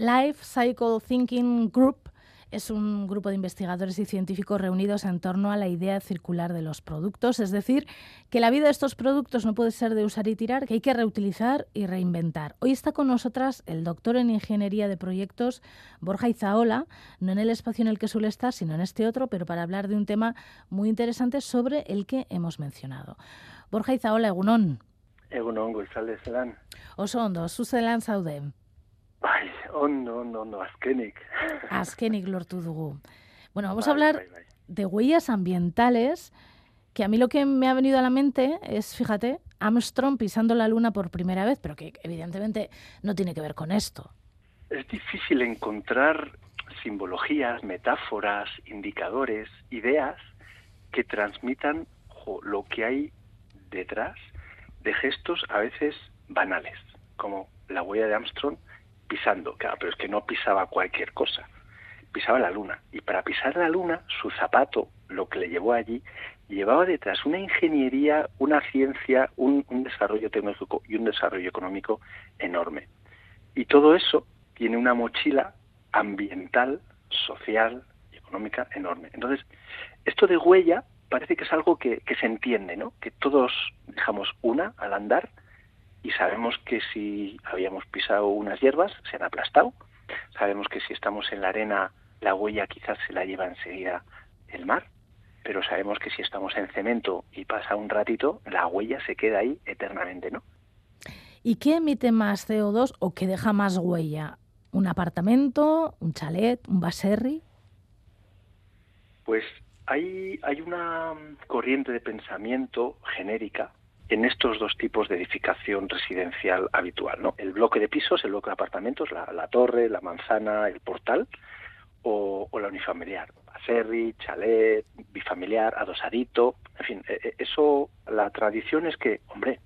Life Cycle Thinking Group es un grupo de investigadores y científicos reunidos en torno a la idea circular de los productos, es decir, que la vida de estos productos no puede ser de usar y tirar, que hay que reutilizar y reinventar. Hoy está con nosotras el doctor en Ingeniería de Proyectos, Borja Izaola, no en el espacio en el que suele estar, sino en este otro, pero para hablar de un tema muy interesante sobre el que hemos mencionado. Borja Izaola, egunon. Egunon, González Lan. Oso ondo, zuzelan zaude. Bai, ondo, ondo, ondo, azkenik. Azkenik lortu dugu. Bueno, vamos a hablar de huellas ambientales, que a mí lo que me ha venido a la mente es, fíjate, Armstrong pisando la luna por primera vez, pero que evidentemente no tiene que ver con esto. Es difícil encontrar simbologías, metáforas, indicadores, ideas que transmitan lo que hay detrás de gestos a veces banales, como la huella de Armstrong pisando, claro, pero es que no pisaba cualquier cosa, pisaba la luna. Y para pisar la luna, su zapato, lo que le llevó allí, llevaba detrás una ingeniería, una ciencia, un, desarrollo tecnológico y un desarrollo económico enorme. Y todo eso tiene una mochila ambiental, social y económica enorme. Entonces, esto de huella parece que es algo que, que se entiende, ¿no? Que todos dejamos una al andar y sabemos que si habíamos pisado unas hierbas se han aplastado, sabemos que si estamos en la arena la huella quizás se la lleva enseguida el mar, pero sabemos que si estamos en cemento y pasa un ratito, la huella se queda ahí eternamente, ¿no? ¿Y qué emite más CO2 o qué deja más huella? ¿Un apartamento, un chalet, un baserri? Pues hay, hay una corriente de pensamiento genérica en estos dos tipos de edificación residencial habitual, ¿no? El bloque de pisos, el bloque de apartamentos, la, torre, la manzana, el portal o, la unifamiliar, acerri, chalet, bifamiliar, adosadito, en fin, e, e, eso, la tradición es que, hombre,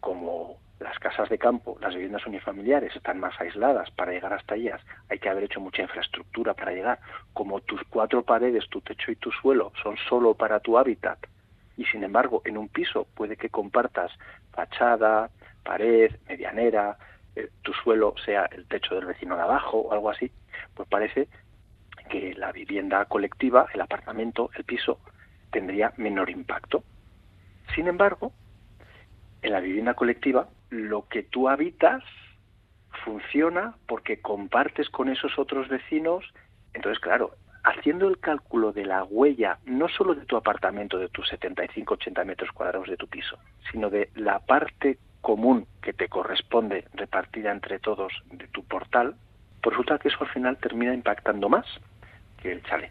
como las casas de campo, las viviendas unifamiliares están más aisladas para llegar hasta ellas, hay que haber hecho mucha infraestructura para llegar, como tus cuatro paredes, tu techo y tu suelo son solo para tu hábitat, y sin embargo en un piso puede que compartas fachada, pared, medianera, eh, tu suelo sea el techo del vecino de abajo o algo así, pues parece que la vivienda colectiva, el apartamento, el piso, tendría menor impacto. Sin embargo, en la vivienda colectiva, lo que tú habitas funciona porque compartes con esos otros vecinos. Entonces, claro, haciendo el cálculo de la huella, no solo de tu apartamento, de tus 75-80 metros cuadrados de tu piso, sino de la parte común que te corresponde repartida entre todos de tu portal, pues resulta que eso al final termina impactando más que el chale.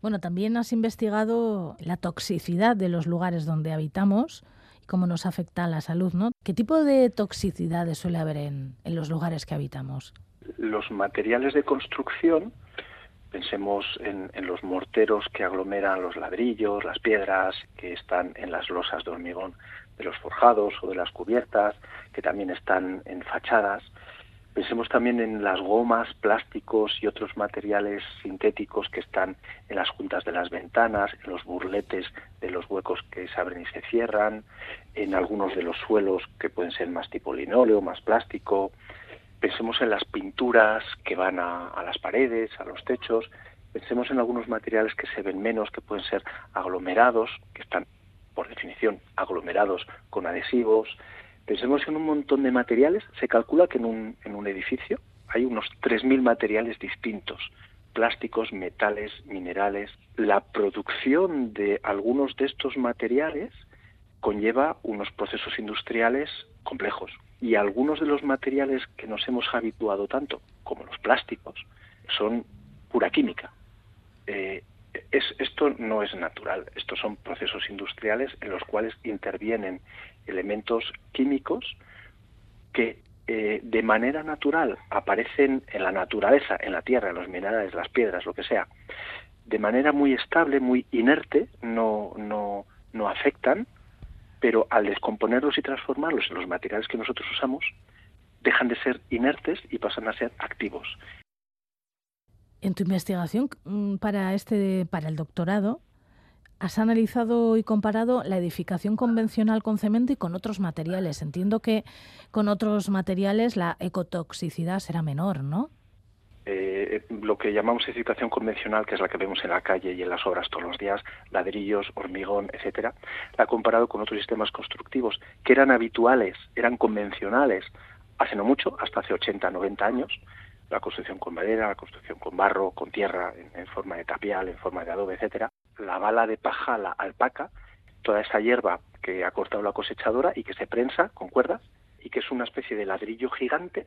Bueno, también has investigado la toxicidad de los lugares donde habitamos y cómo nos afecta a la salud, ¿no? ¿Qué tipo de toxicidades suele haber en, en los lugares que habitamos? Los materiales de construcción Pensemos en, los morteros que aglomeran los ladrillos, las piedras que están en las losas de hormigón de los forjados o de las cubiertas, que también están en fachadas. Pensemos también en las gomas, plásticos y otros materiales sintéticos que están en las juntas de las ventanas, en los burletes de los huecos que se abren y se cierran, en algunos de los suelos que pueden ser más tipo linóleo, más plástico, Pensemos en las pinturas que van a, las paredes, a los techos. Pensemos en algunos materiales que se ven menos, que pueden ser aglomerados, que están, por definición, aglomerados con adhesivos. Pensemos en un montón de materiales. Se calcula que en un, en un edificio hay unos 3.000 materiales distintos plásticos, metales, minerales. La producción de algunos de estos materiales conlleva unos procesos industriales complejos, y algunos de los materiales que nos hemos habituado tanto, como los plásticos, son pura química. Eh, es, esto no es natural, estos son procesos industriales en los cuales intervienen elementos químicos que eh, de manera natural aparecen en la naturaleza, en la tierra, en los minerales, las piedras, lo que sea, de manera muy estable, muy inerte, no, no, no afectan, pero al descomponerlos y transformarlos en los materiales que nosotros usamos, dejan de ser inertes y pasan a ser activos. En tu investigación mm, para este para el doctorado, Has analizado y comparado la edificación convencional con cemento y con otros materiales. Entiendo que con otros materiales la ecotoxicidad será menor, ¿no? Eh, lo que llamamos edificación convencional, que es la que vemos en la calle y en las obras todos los días, ladrillos, hormigón, etcétera, la ha comparado con otros sistemas constructivos que eran habituales, eran convencionales hace no mucho, hasta hace 80, 90 años, la construcción con madera, la construcción con barro, con tierra, en, forma de tapial, en forma de adobe, etcétera, la bala de paja, la alpaca, toda esa hierba que ha cortado la cosechadora y que se prensa con cuerdas y que es una especie de ladrillo gigante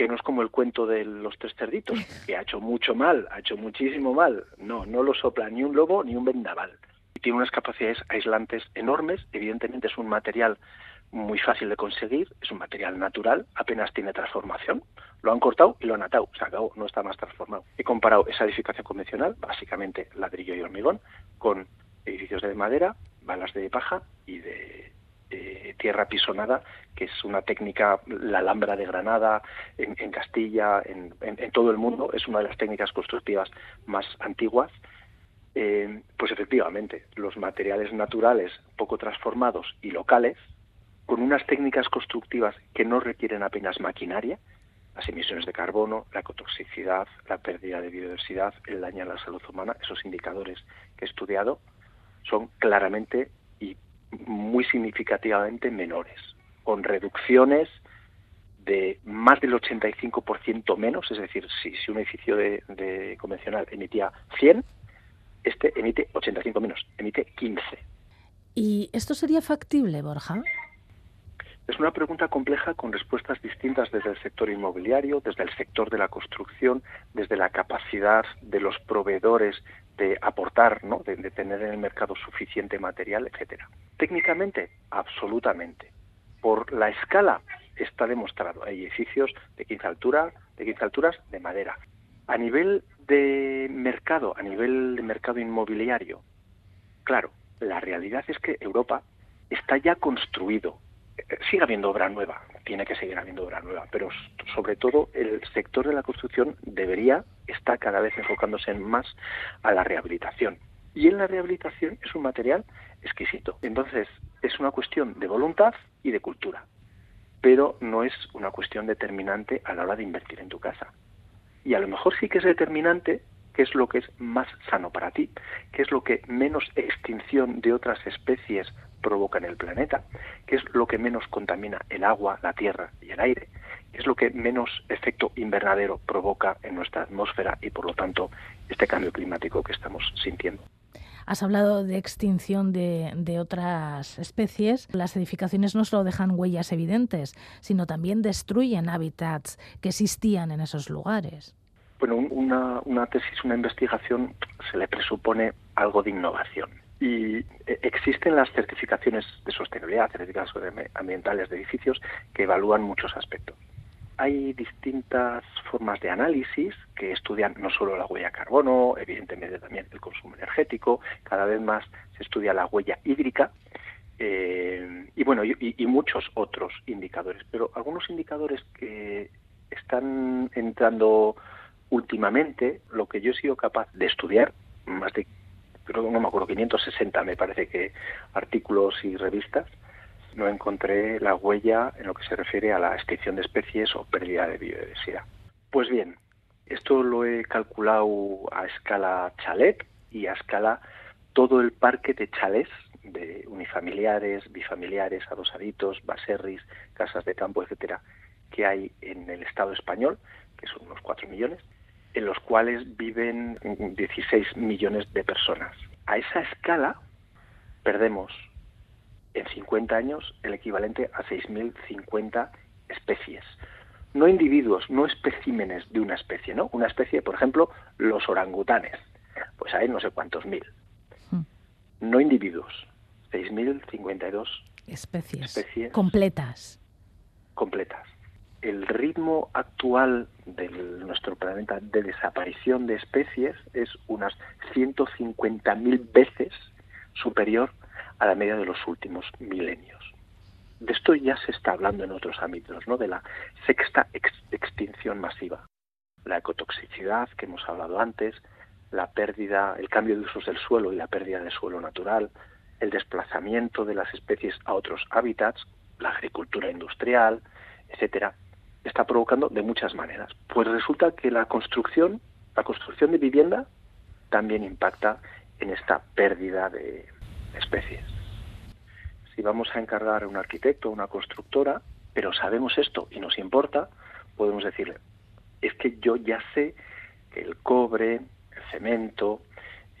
que no es como el cuento de los tres cerditos, que ha hecho mucho mal, ha hecho muchísimo mal. No, no lo sopla ni un lobo ni un vendaval. Tiene unas capacidades aislantes enormes, evidentemente es un material muy fácil de conseguir, es un material natural, apenas tiene transformación. Lo han cortado y lo han atado, se acabó, no está más transformado. He comparado esa edificación convencional, básicamente ladrillo y hormigón, con edificios de madera, balas de paja y de tierra pisonada, que es una técnica, la Alhambra de Granada, en, Castilla, en, todo el mundo, es una de las técnicas constructivas más antiguas. Eh, pues efectivamente, los materiales naturales poco transformados y locales, con unas técnicas constructivas que no requieren apenas maquinaria, las emisiones de carbono, la ecotoxicidad, la pérdida de biodiversidad, el daño a la salud humana, esos indicadores que he estudiado, son claramente muy significativamente menores, con reducciones de más del 85% menos, es decir, si, si un edificio de, de, convencional emitía 100, este emite 85 menos, emite 15. ¿Y esto sería factible, Borja? Es una pregunta compleja con respuestas distintas desde el sector inmobiliario, desde el sector de la construcción, desde la capacidad de los proveedores de aportar, ¿no? de, tener en el mercado suficiente material, etcétera. Técnicamente, absolutamente. Por la escala está demostrado. Hay edificios de 15 alturas, de 15 alturas de madera. A nivel de mercado, a nivel de mercado inmobiliario, claro, la realidad es que Europa está ya construido sigue habiendo obra nueva, tiene que seguir habiendo obra nueva, pero sobre todo el sector de la construcción debería estar cada vez enfocándose más a la rehabilitación. Y en la rehabilitación es un material exquisito. Entonces, es una cuestión de voluntad y de cultura, pero no es una cuestión determinante a la hora de invertir en tu casa. Y a lo mejor sí que es determinante qué es lo que es más sano para ti, qué es lo que menos extinción de otras especies provoca en el planeta, qué es lo que menos contamina el agua, la tierra y el aire, qué es lo que menos efecto invernadero provoca en nuestra atmósfera y por lo tanto este cambio climático que estamos sintiendo. Has hablado de extinción de, de, otras especies. Las edificaciones no solo dejan huellas evidentes, sino también destruyen hábitats que existían en esos lugares. Bueno, una, una tesis, una investigación se le presupone algo de innovación y eh, existen las certificaciones de sostenibilidad, certificaciones ambientales de edificios que evalúan muchos aspectos. Hay distintas formas de análisis que estudian no solo la huella de carbono, evidentemente también el consumo energético, cada vez más se estudia la huella hídrica eh, y bueno, y, y muchos otros indicadores. Pero algunos indicadores que están entrando últimamente, lo que yo he sido capaz de estudiar, más de creo no me acuerdo, 560 me parece que artículos y revistas, no encontré la huella en lo que se refiere a la extinción de especies o pérdida de biodiversidad. Pues bien, esto lo he calculado a escala chalet y a escala todo el parque de chalés de unifamiliares, bifamiliares, adosaditos, baserris, casas de campo, etcétera, que hay en el Estado español, que son unos 4 millones, en los cuales viven 16 millones de personas. A esa escala perdemos en 50 años el equivalente a 6.050 especies. No individuos, no especímenes de una especie, ¿no? Una especie, por ejemplo, los orangutanes. Pues hay no sé cuántos mil. Hmm. No individuos. 6.052 especies, especies completas. Completas el ritmo actual nuestro planeta de desaparición de especies es unas 150.000 veces superior a la media de los últimos milenios. De esto ya se está hablando en otros ámbitos, ¿no? De la sexta extinción masiva. La ecotoxicidad que hemos hablado antes, la pérdida, el cambio de usos del suelo y la pérdida de suelo natural, el desplazamiento de las especies a otros hábitats, la agricultura industrial, etcétera, está provocando de muchas maneras. Pues resulta que la construcción, la construcción de vivienda también impacta en esta pérdida de especies. Si vamos a encargar a un arquitecto o una constructora, pero sabemos esto y nos importa, podemos decirle, es que yo ya sé que el cobre, el cemento,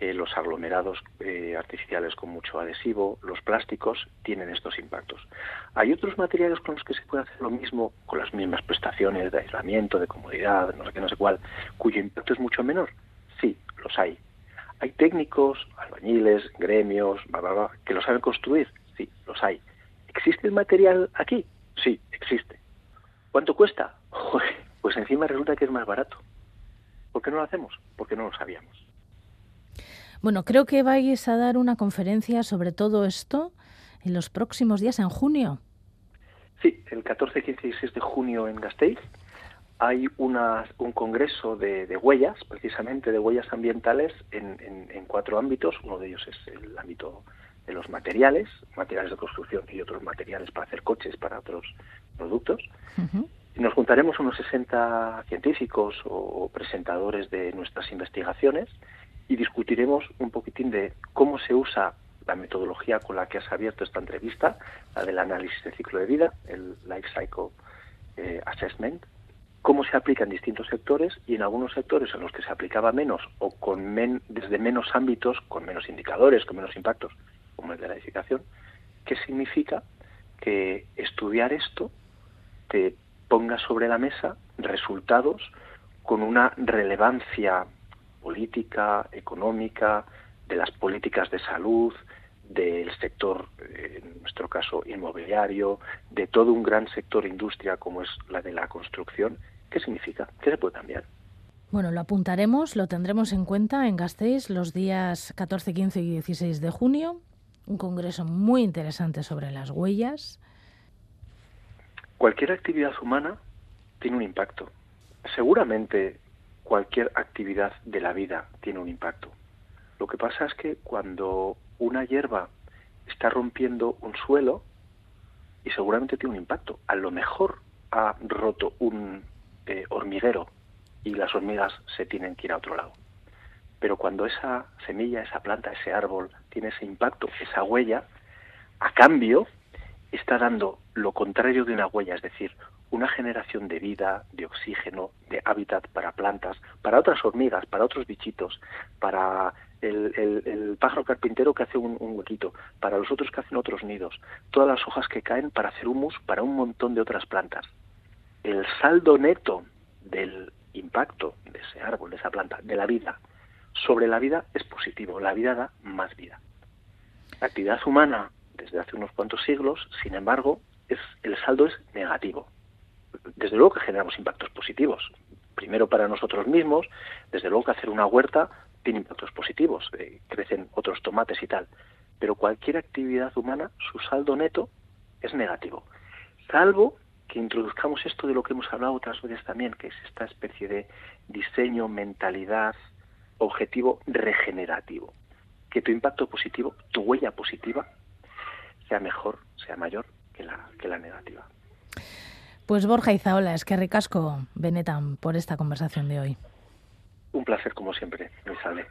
eh, los aglomerados eh, artificiales con mucho adhesivo, los plásticos, tienen estos impactos. Hay otros materiales con los que se puede hacer lo mismo, con las mismas prestaciones de aislamiento, de comodidad, no sé qué, no sé cuál, cuyo impacto es mucho menor. Sí, los hay. Hay técnicos, albañiles, gremios, que lo saben construir. Sí, los hay. ¿Existe el material aquí? Sí, existe. ¿Cuánto cuesta? Pues encima resulta que es más barato. ¿Por qué no lo hacemos? Porque no lo sabíamos. Bueno, creo que vais a dar una conferencia sobre todo esto en los próximos días, en junio. Sí, el 14, 15 y 16 de junio en Gasteiz hay una, un congreso de, huellas, precisamente de huellas ambientales, en, cuatro ámbitos. Uno de ellos es el ámbito de los materiales, materiales de construcción y otros materiales para hacer coches, para otros productos. nos juntaremos unos 60 científicos o presentadores de nuestras investigaciones y discutiremos un poquitín de cómo se usa la metodología con la que has abierto esta entrevista, la del análisis de ciclo de vida, el Life Cycle eh, Assessment, cómo se aplica en distintos sectores y en algunos sectores en los que se aplicaba menos o con desde menos ámbitos, con menos indicadores, con menos impactos, como el de la edificación, qué significa que estudiar esto te ponga sobre la mesa resultados con una relevancia política, económica, de las políticas de salud, del sector, en nuestro caso, inmobiliario, de todo un gran sector industria como es la de la construcción, ¿qué significa? ¿Qué se puede cambiar? Bueno, lo apuntaremos, lo tendremos en cuenta en Gasteiz los días 14, 15 y 16 de junio, un congreso muy interesante sobre las huellas. Cualquier actividad humana tiene un impacto. Seguramente cualquier actividad de la vida tiene un impacto. Lo que pasa es que cuando una hierba está rompiendo un suelo, y seguramente tiene un impacto, a lo mejor ha roto un eh, hormiguero y las hormigas se tienen que ir a otro lado. Pero cuando esa semilla, esa planta, ese árbol tiene ese impacto, esa huella, a cambio está dando lo contrario de una huella, es decir, una generación de vida, de oxígeno, de hábitat para plantas, para otras hormigas, para otros bichitos, para el, pájaro carpintero que hace un, huequito, para los otros que hacen otros nidos, todas las hojas que caen para hacer humus para un montón de otras plantas. El saldo neto del impacto de ese árbol, de esa planta, de la vida, sobre la vida es positivo, la vida da más vida. La actividad humana desde hace unos cuantos siglos, sin embargo, es, el saldo es negativo desde luego que generamos impactos positivos. Primero para nosotros mismos, desde luego que hacer una huerta tiene impactos positivos, eh, crecen otros tomates y tal. Pero cualquier actividad humana, su saldo neto es negativo. Salvo que introduzcamos esto de lo que hemos hablado otras veces también, que es esta especie de diseño, mentalidad, objetivo regenerativo. Que tu impacto positivo, tu huella positiva, sea mejor, sea mayor que la, que la negativa. Pues Borja Izaola, es que ricasco, Benetan, por esta conversación de hoy. Un placer como siempre, me sale.